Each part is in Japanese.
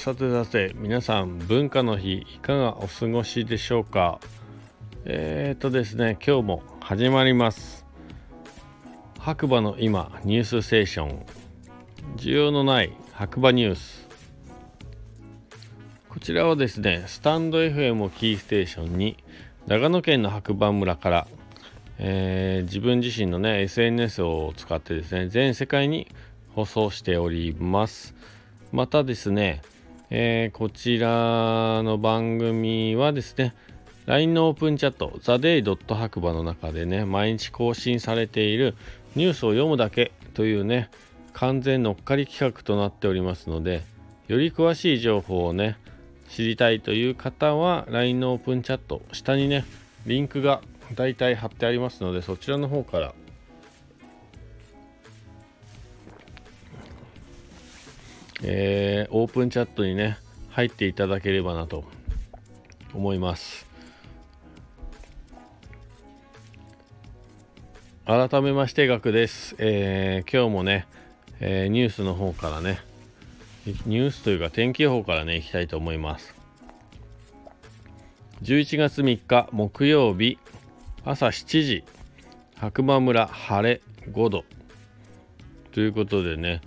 さてさて皆さん文化の日いかがお過ごしでしょうか？えーとですね今日も始まります。白馬の今ニュースステーション。需要のない白馬ニュース。こちらはですねスタンド FM をキーステーションに長野県の白馬村から、えー、自分自身のね SNS を使ってですね全世界に放送しております。またですねえー、こちらの番組はですね LINE のオープンチャット TheDay. 白馬の中でね毎日更新されているニュースを読むだけというね完全乗っかり企画となっておりますのでより詳しい情報をね知りたいという方は LINE のオープンチャット下にねリンクがだいたい貼ってありますのでそちらの方からえー、オープンチャットにね入っていただければなと思います。改めましてガクです、えー、今日もね、えー、ニュースの方からねニュースというか天気予報からねいきたいと思います。11月3日木曜日朝7時白馬村晴れ5度。ということでね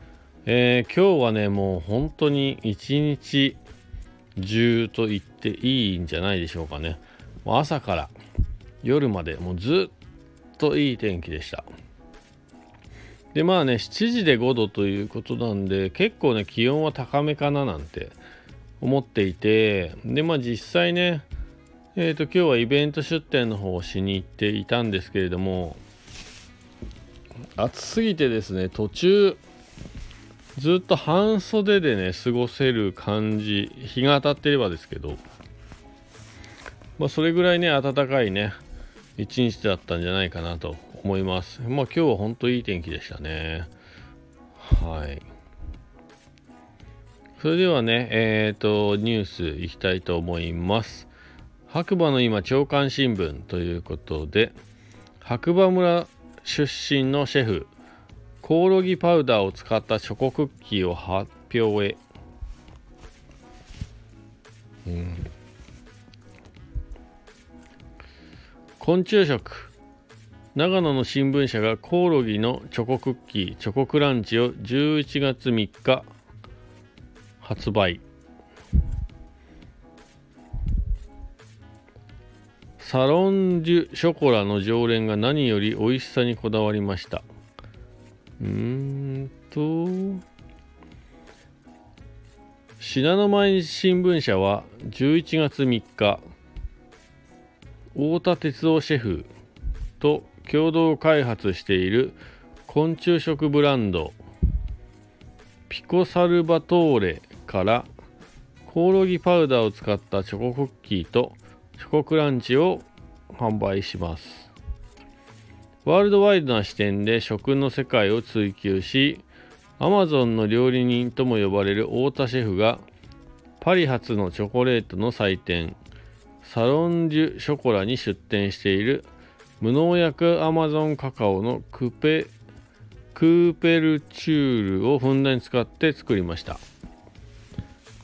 えー、今日はね、もう本当に一日中と言っていいんじゃないでしょうかね。朝から夜までもうずっといい天気でした。で、まあね、7時で5度ということなんで、結構ね、気温は高めかななんて思っていて、で、まあ実際ね、えっ、ー、と、今日はイベント出店の方をしに行っていたんですけれども、暑すぎてですね、途中、ずっと半袖でね過ごせる感じ日が当たってればですけどまあそれぐらいね暖かいね一日だったんじゃないかなと思います。まあ今日は本当いい天気でしたね。はい。それではねえっ、ー、とニュースいきたいと思います。白馬の今朝刊新聞ということで白馬村出身のシェフコオロギパウダーを使ったチョコクッキーを発表へ、うん、昆虫食。長野の新聞社がコオロギのチョコクッキーチョコクランチを11月3日発売。サロンジュショコラの常連が何より美味しさにこだわりました。うーんと、信濃毎日新聞社は11月3日、太田哲夫シェフと共同開発している昆虫食ブランドピコサルバトーレからコオロギパウダーを使ったチョコクッキーとチョコクランチを販売します。ワールドワイドな視点で食の世界を追求し、アマゾンの料理人とも呼ばれる太田シェフが、パリ発のチョコレートの祭典、サロンジュショコラに出店している無農薬アマゾンカカオのクペクーペルチュールをふんだんに使って作りました。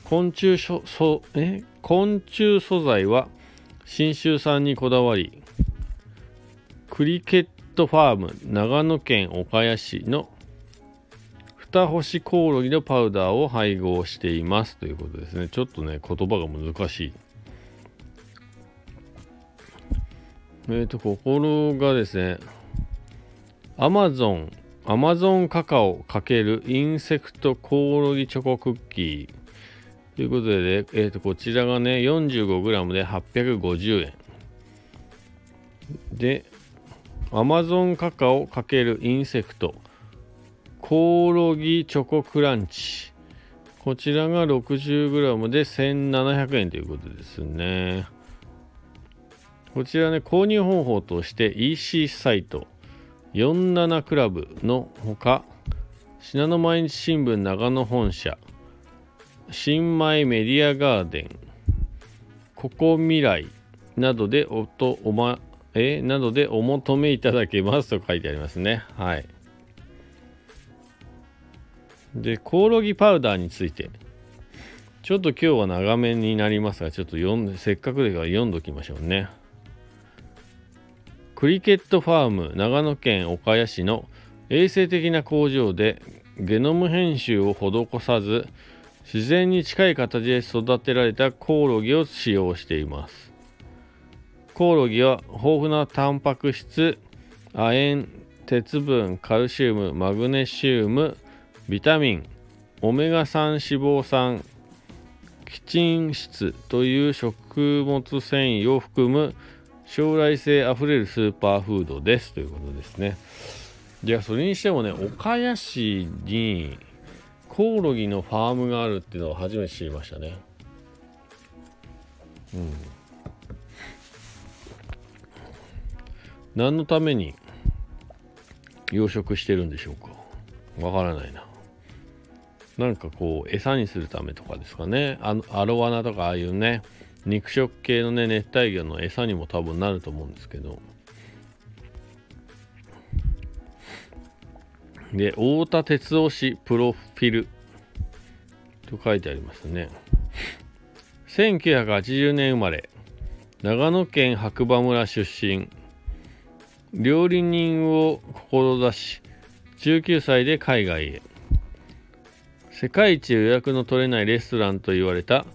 昆虫そえ？昆虫素材は信州産にこだわりクリケットファーム長野県岡谷市の二星コオロギのパウダーを配合していますということですね。ちょっとね、言葉が難しい。えっ、ー、と、心がですね、アマゾン、アマゾンカカオ×インセクトコオロギチョコクッキーということで、ね、え、ー、と、こちらがね、45g で850円。で、アマゾンカカオ×インセクトコオロギチョコクランチ。こちらが 60g で1700円ということですね。こちらね購入方法として EC サイト。47クラブのほか信濃毎日新聞長野本社。新米メディアガーデン。ここ未来などでおとおまえなどでお求めいただけますと書いてありますね。はい。で、コオロギパウダーについて。ちょっと今日は長めになりますがちょっと読んでせっかくでから読んどきましょうねクリケットファーム長野県岡谷市の衛生的な工場でゲノム編集を施さず自然に近い形で育てられたコオロギを使用していますコオロギは豊富なタンパク質亜鉛鉄分カルシウムマグネシウムビタミンオメガ3脂肪酸キチン質という食物繊維を含む将来性あふれるスーパーフードですということですね。いやそれにしてもね岡谷市にコオロギのファームがあるっていうのは初めて知りましたね。うん。何のために養殖してるんでしょうか？わからないな。なんかこう餌にするためとかですかね。あのアロワナとかああいうね肉食系のね熱帯魚の餌にも多分なると思うんですけど。で太田哲夫氏プロフィルと書いてありますね。1980年生まれ長野県白馬村出身。料理人を志し19歳で海外へ。世界一予約の取れないレストランと言われた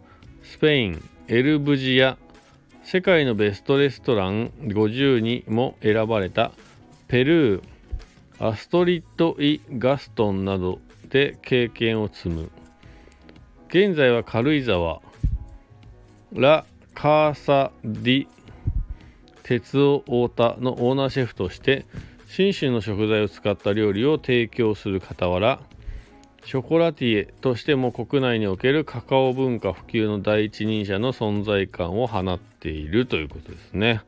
スペインエルブジア世界のベストレストラン50にも選ばれたペルーアストリッド・イ・ガストンなどで経験を積む。現在は軽井沢ラ・カーサ・ディ鉄オ太田のオーナーシェフとして信州の食材を使った料理を提供する傍らショコラティエとしても国内におけるカカオ文化普及の第一人者の存在感を放っているということですね。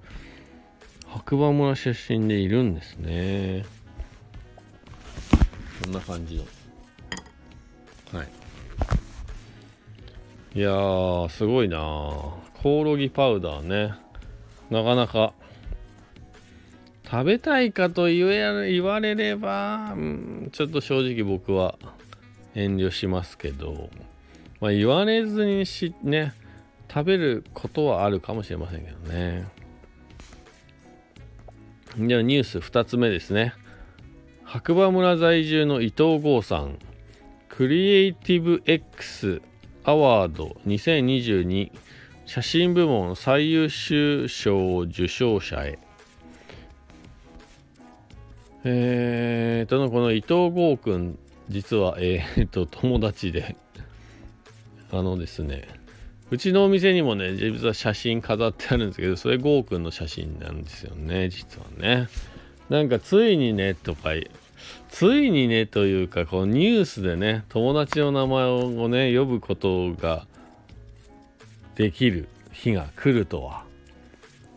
白馬村出身でいるんですね。こんな感じの。はい。いやー、すごいなコオロギパウダーね。なかなか。食べたいかと言え言われれば、うん、ちょっと正直僕は遠慮しますけど、まあ、言われずにしね食べることはあるかもしれませんけどね。ではニュース2つ目ですね。白馬村在住の伊藤剛さん。クリエイティブ X アワード2022写真部門最優秀賞受賞者へえーとのこの伊藤剛くん実は、えー、っと、友達で、あのですね、うちのお店にもね、実は写真飾ってあるんですけど、それゴーくんの写真なんですよね、実はね。なんか、ついにね、とか、ついにね、というか、こう、ニュースでね、友達の名前をね、呼ぶことができる日が来るとは、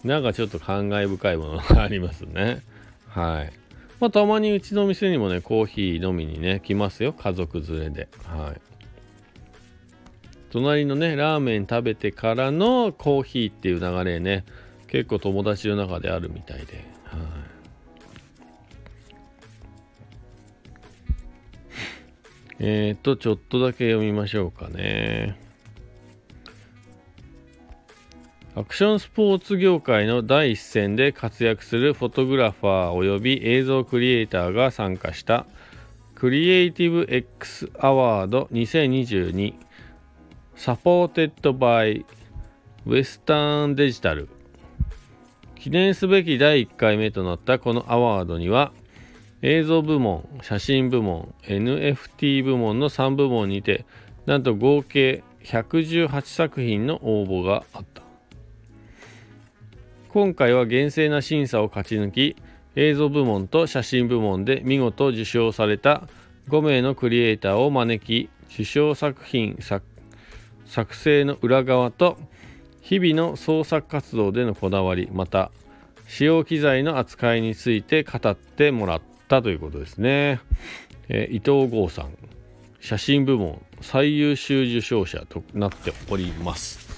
なんかちょっと感慨深いものがありますね。はい。まあ、たまにうちの店にもね、コーヒー飲みにね、来ますよ。家族連れで。はい。隣のね、ラーメン食べてからのコーヒーっていう流れね、結構友達の中であるみたいで。はい。えっ、と、ちょっとだけ読みましょうかね。アクションスポーツ業界の第一線で活躍するフォトグラファー及び映像クリエイターが参加したクリエイティブ X アワード2022サポーテッドバイウェスタンデジタル記念すべき第1回目となったこのアワードには映像部門、写真部門、NFT 部門の3部門にてなんと合計118作品の応募があった。今回は厳正な審査を勝ち抜き映像部門と写真部門で見事受賞された5名のクリエイターを招き受賞作品作成の裏側と日々の創作活動でのこだわりまた使用機材の扱いについて語ってもらったということですね、えー、伊藤剛さん写真部門最優秀受賞者となっております。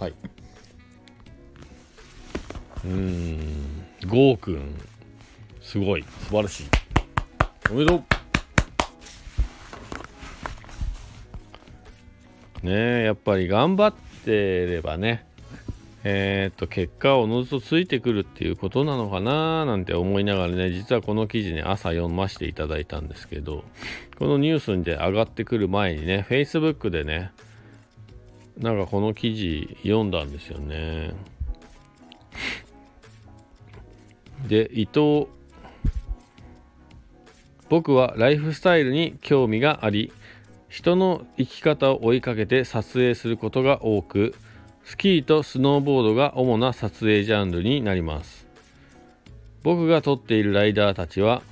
はい。うん。ゴーくんすごい。素晴らしい。おめでとう。ねやっぱり頑張ってればね。えー、っと結果をおのずとついてくるっていうことなのかななんて思いながらね実はこの記事ね朝読ませていただいたんですけどこのニュースで上がってくる前にね Facebook でねなんかこの記事読んだんですよねで伊藤。僕はライフスタイルに興味があり人の生き方を追いかけて撮影することが多くスキーとスノーボードが主な撮影ジャンルになります。僕が撮っているライダーたちは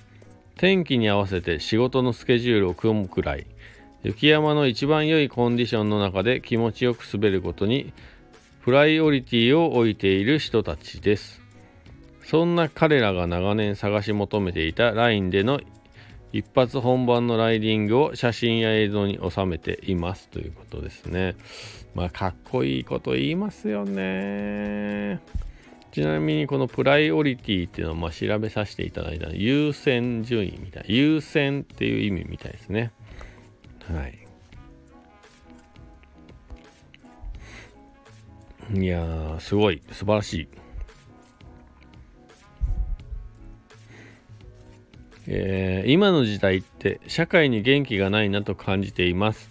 天気に合わせて仕事のスケジュールを組むくらい雪山の一番良いコンディションの中で気持ちよく滑ることにプライオリティを置いている人たちです。そんな彼らが長年探し求めていたラインでの一発本番のライディングを写真や映像に収めていますということですね。まあかっこいいこと言いますよね。ちなみにこのプライオリティっていうのをま調べさせていただいた優先順位みたい優先っていう意味みたいですね。はい。いやーすごい素晴らしい。えー、今の時代って社会に元気がないなと感じています。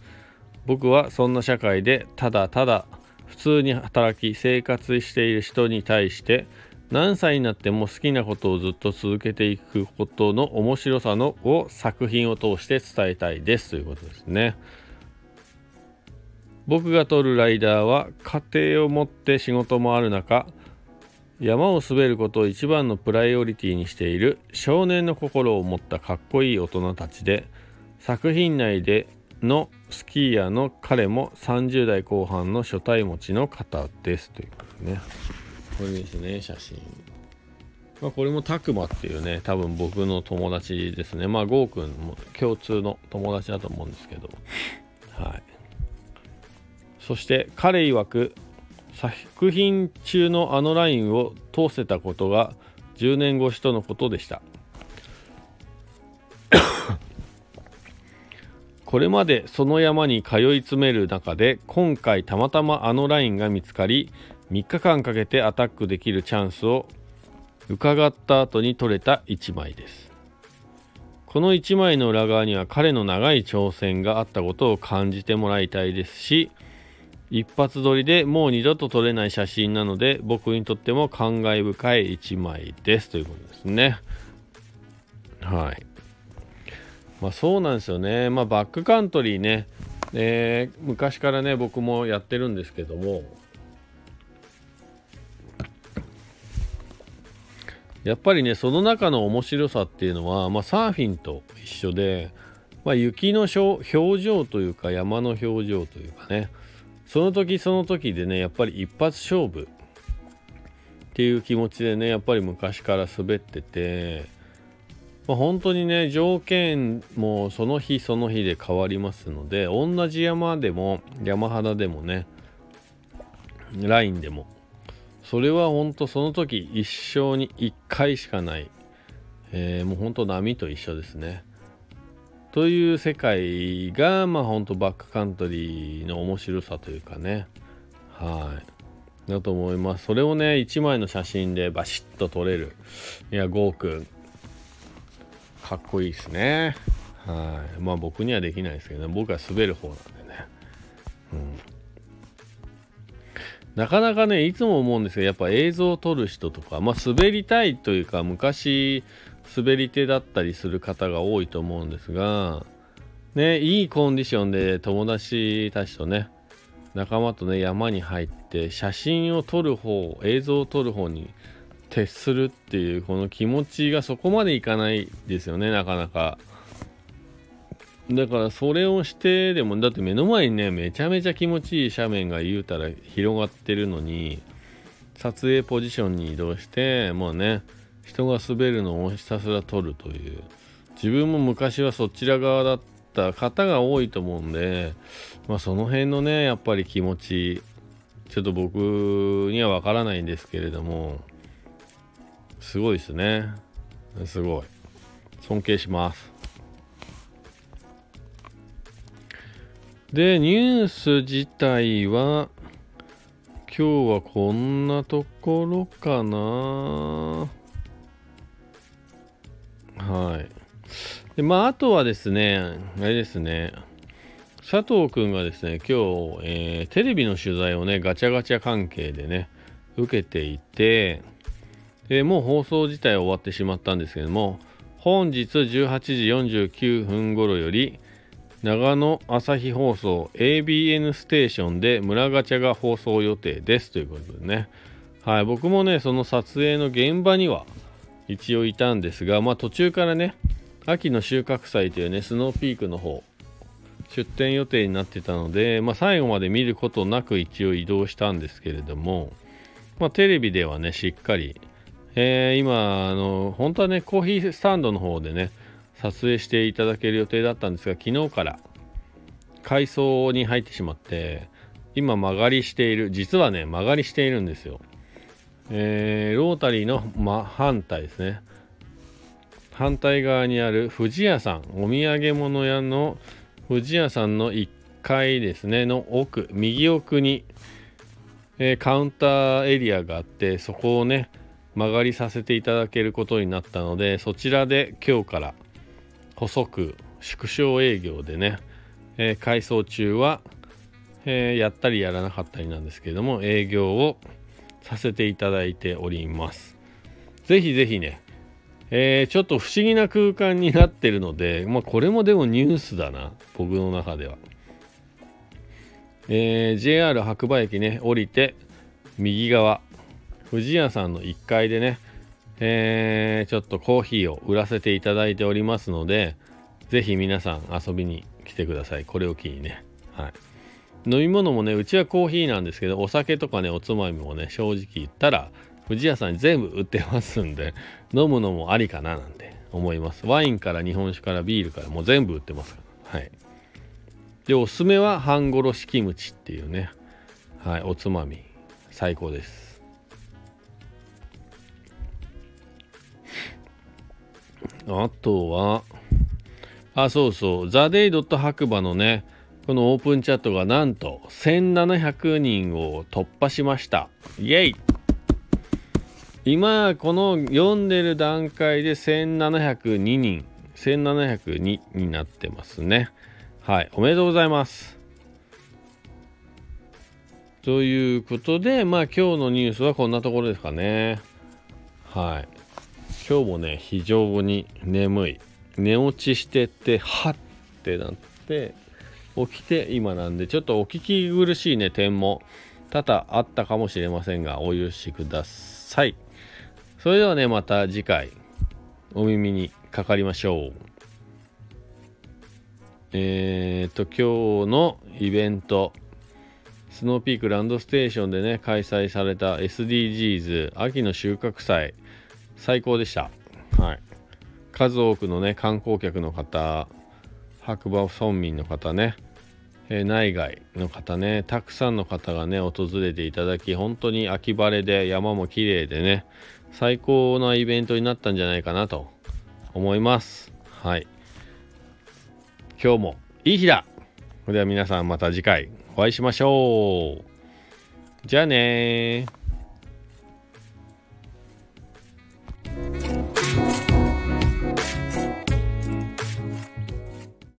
僕はそんな社会でただただ普通に働き生活している人に対して何歳になっても好きなことをずっと続けていくことの面白さのを作品を通して伝えたいです。ということですね。僕が撮るライダーは家庭を持って仕事もある中山を滑ることを一番のプライオリティにしている少年の心を持ったかっこいい大人たちで作品内でのスキーヤーの彼も30代後半の初対持ちの方ですという。ことねこれですね写真。まあ、これもたくまっていうね多分僕の友達ですね。まあゴーくんも共通の友達だと思うんですけど。はい。そして彼曰く作品中のあのラインを通せたことが10年越しとのことでした。これまでその山に通い詰める中で今回たまたまあのラインが見つかり3日間かけてアタックできるチャンスを伺った後に撮れた1枚です。この1枚の裏側には彼の長い挑戦があったことを感じてもらいたいですし一発撮りでもう二度と撮れない写真なので僕にとっても感慨深い一枚です。ということですね。はい。まあそうなんですよね。まあバックカントリーね、えー、昔からね僕もやってるんですけども。やっぱりねその中の面白さっていうのは、まあ、サーフィンと一緒で、まあ、雪の表情というか山の表情というかね。その時その時でねやっぱり一発勝負っていう気持ちでねやっぱり昔から滑ってて、まあ、本当にね条件もその日その日で変わりますので同じ山でも山肌でもねラインでもそれは本当その時一生に一回しかない、えー、もう本当波と一緒ですね。という世界がまあほんとバックカントリーの面白さというかね。はい。だと思います。それをね1枚の写真でバシッと撮れる。いやゴーくん。かっこいいですね。はい。まあ僕にはできないですけどね。僕は滑る方なんでね。うん。なかなかねいつも思うんですけどやっぱ映像を撮る人とかまあ滑りたいというか昔滑り手だったりする方が多いと思うんですが、ね、いいコンディションで友達たちとね、仲間とね、山に入って写真を撮る方、映像を撮る方に徹するっていうこの気持ちがそこまでいかないですよね、なかなか。だからそれをしてでも、だって目の前にね、めちゃめちゃ気持ちいい斜面が言うたら広がってるのに、撮影ポジションに移動して、もうね、人が滑るのをひたすら撮るという。自分も昔はそちら側だった方が多いと思うんで、まあ、その辺のねやっぱり気持ちちょっと僕にはわからないんですけれどもすごいですね。すごい。尊敬します。で、ニュース自体は、今日はこんなところかな。はい。で、まあ、あとはですね、あれですね、佐藤くんがですね、今日、えー、テレビの取材をね、ガチャガチャ関係でね、受けていて、でもう放送自体終わってしまったんですけども、本日18時49分頃より、長野朝日放送 ABN ステーションで村ガチャが放送予定ですということでね。はい、僕もね、その撮影の現場には一応いたんですが、まあ途中からね、秋の収穫祭というね、スノーピークの方、出店予定になってたので、まあ、最後まで見ることなく一応移動したんですけれども、まあ、テレビではね、しっかり、えー、今、あの、本当はね、コーヒースタンドの方でね、撮影していただける予定だったんですが、昨日から改装に入ってしまって、今曲がりしている、実はね、曲がりしているんですよ。えー、ロータリーの真反対ですね。反対側にある富士屋さん、お土産物屋の富士屋さんの1階ですね、の奥、右奥に、えー、カウンターエリアがあって、そこをね、曲がりさせていただけることになったので、そちらで今日から細く縮小営業でね、えー、改装中は、えー、やったりやらなかったりなんですけれども、営業をさせていただいております。ぜひぜひね、えー、ちょっと不思議な空間になってるので、まあ、これもでもニュースだな、僕の中では。えー、JR 白馬駅ね、降りて、右側、富士屋さんの1階でね、えー、ちょっとコーヒーを売らせていただいておりますので、ぜひ皆さん遊びに来てください。これを機にね。はい。飲み物もね、うちはコーヒーなんですけど、お酒とかね、おつまみもね、正直言ったら、富士屋さんに全部売ってますんで、飲むのもありかななんて思います。ワインから日本酒からビールからもう全部売ってます。はい。で、おすすめは半殺しキムチっていうね、はい、おつまみ、最高です。あとは、あ、そうそう、ザ・デイ・ドット白馬のね、このオープンチャットがなんと1700人を突破しました。イェイ。今この読んでる段階で1702人。1702になってますね。はい。おめでとうございます。ということでまあ今日のニュースはこんなところですかね。はい。今日もね非常に眠い。寝落ちしててはってなって起きて今なんでちょっとお聞き苦しいね点も多々あったかもしれませんがお許しくださいそれではね、また次回、お耳にかかりましょう。えっ、と、今日のイベント、スノーピークランドステーションでね、開催された SDGs 秋の収穫祭、最高でした。はい。数多くのね、観光客の方、白馬村民の方ね、え、内外の方ね、たくさんの方がね、訪れていただき、本当に秋晴れで山も綺麗でね、最高なイベントになったんじゃないかなと思います。はい。今日もいい日だそれでは皆さんまた次回お会いしましょう。じゃあね